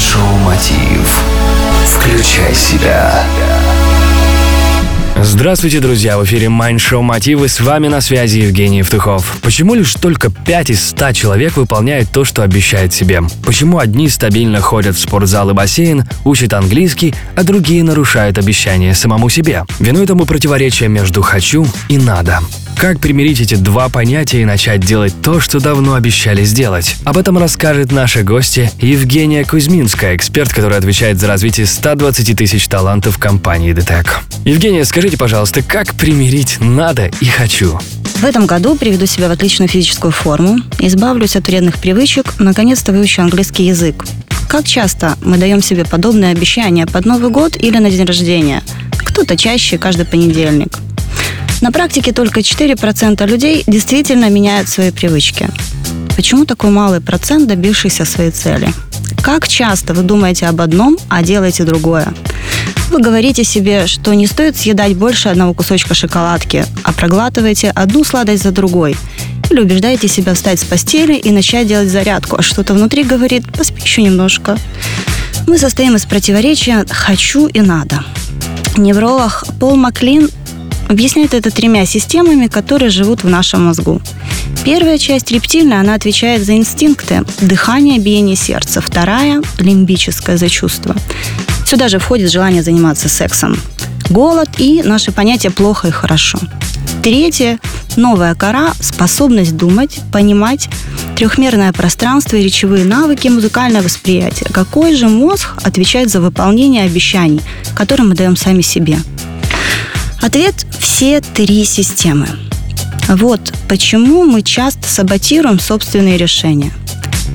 Майншоу Мотив. Включай себя. Здравствуйте, друзья! В эфире Mind Show Мотивы. С вами на связи Евгений Евтухов. Почему лишь только 5 из 100 человек выполняют то, что обещают себе? Почему одни стабильно ходят в спортзал и бассейн, учат английский, а другие нарушают обещания самому себе? Виной тому противоречие между «хочу» и «надо». Как примирить эти два понятия и начать делать то, что давно обещали сделать? Об этом расскажет наша гостья Евгения Кузьминская, эксперт, который отвечает за развитие 120 тысяч талантов компании DTEC. Евгения, скажите, пожалуйста, как примирить «надо» и «хочу»? В этом году приведу себя в отличную физическую форму, избавлюсь от вредных привычек, наконец-то выучу английский язык. Как часто мы даем себе подобные обещания под Новый год или на день рождения? Кто-то чаще каждый понедельник – на практике только 4% людей действительно меняют свои привычки. Почему такой малый процент, добившийся своей цели? Как часто вы думаете об одном, а делаете другое? Вы говорите себе, что не стоит съедать больше одного кусочка шоколадки, а проглатываете одну сладость за другой. Или убеждаете себя встать с постели и начать делать зарядку, а что-то внутри говорит «поспи еще немножко». Мы состоим из противоречия «хочу» и «надо». Невролог Пол Маклин Объясняет это тремя системами, которые живут в нашем мозгу. Первая часть рептильная, она отвечает за инстинкты, дыхание, биение сердца. Вторая – лимбическое за чувство. Сюда же входит желание заниматься сексом. Голод и наше понятие «плохо» и «хорошо». Третье – новая кора, способность думать, понимать, трехмерное пространство и речевые навыки, музыкальное восприятие. Какой же мозг отвечает за выполнение обещаний, которые мы даем сами себе? Ответ – все три системы. Вот почему мы часто саботируем собственные решения.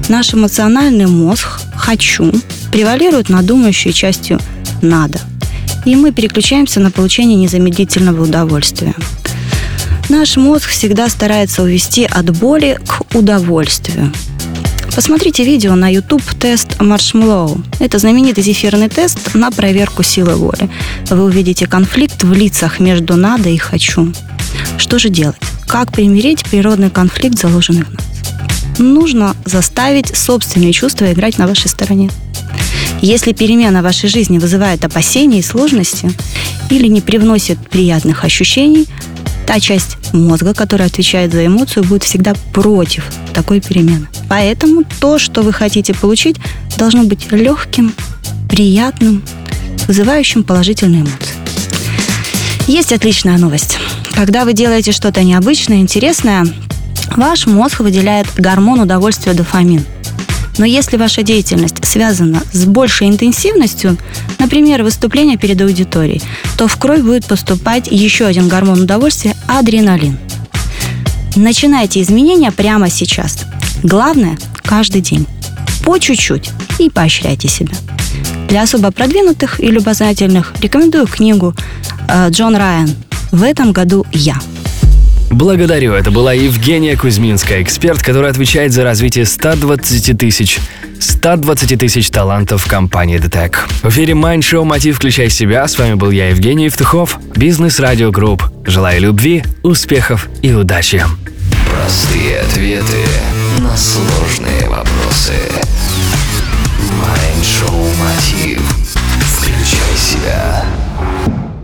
Наш эмоциональный мозг «хочу» превалирует над думающей частью «надо». И мы переключаемся на получение незамедлительного удовольствия. Наш мозг всегда старается увести от боли к удовольствию – Посмотрите видео на YouTube тест Marshmallow. Это знаменитый зефирный тест на проверку силы воли. Вы увидите конфликт в лицах между «надо» и «хочу». Что же делать? Как примирить природный конфликт, заложенный в нас? Нужно заставить собственные чувства играть на вашей стороне. Если перемена в вашей жизни вызывает опасения и сложности или не привносит приятных ощущений, та часть мозга, которая отвечает за эмоцию, будет всегда против такой перемены. Поэтому то, что вы хотите получить, должно быть легким, приятным, вызывающим положительные эмоции. Есть отличная новость. Когда вы делаете что-то необычное, интересное, ваш мозг выделяет гормон удовольствия дофамин – но если ваша деятельность связана с большей интенсивностью, например, выступление перед аудиторией, то в кровь будет поступать еще один гормон удовольствия – адреналин. Начинайте изменения прямо сейчас. Главное – каждый день. По чуть-чуть и поощряйте себя. Для особо продвинутых и любознательных рекомендую книгу э, Джон Райан «В этом году я». Благодарю. Это была Евгения Кузьминская, эксперт, который отвечает за развитие 120 тысяч 120 тысяч талантов компании ДТЭК. В эфире Mind Show «Мотив. Включай себя». С вами был я, Евгений Евтухов, Business Radio Group. Желаю любви, успехов и удачи. Простые ответы на сложные вопросы.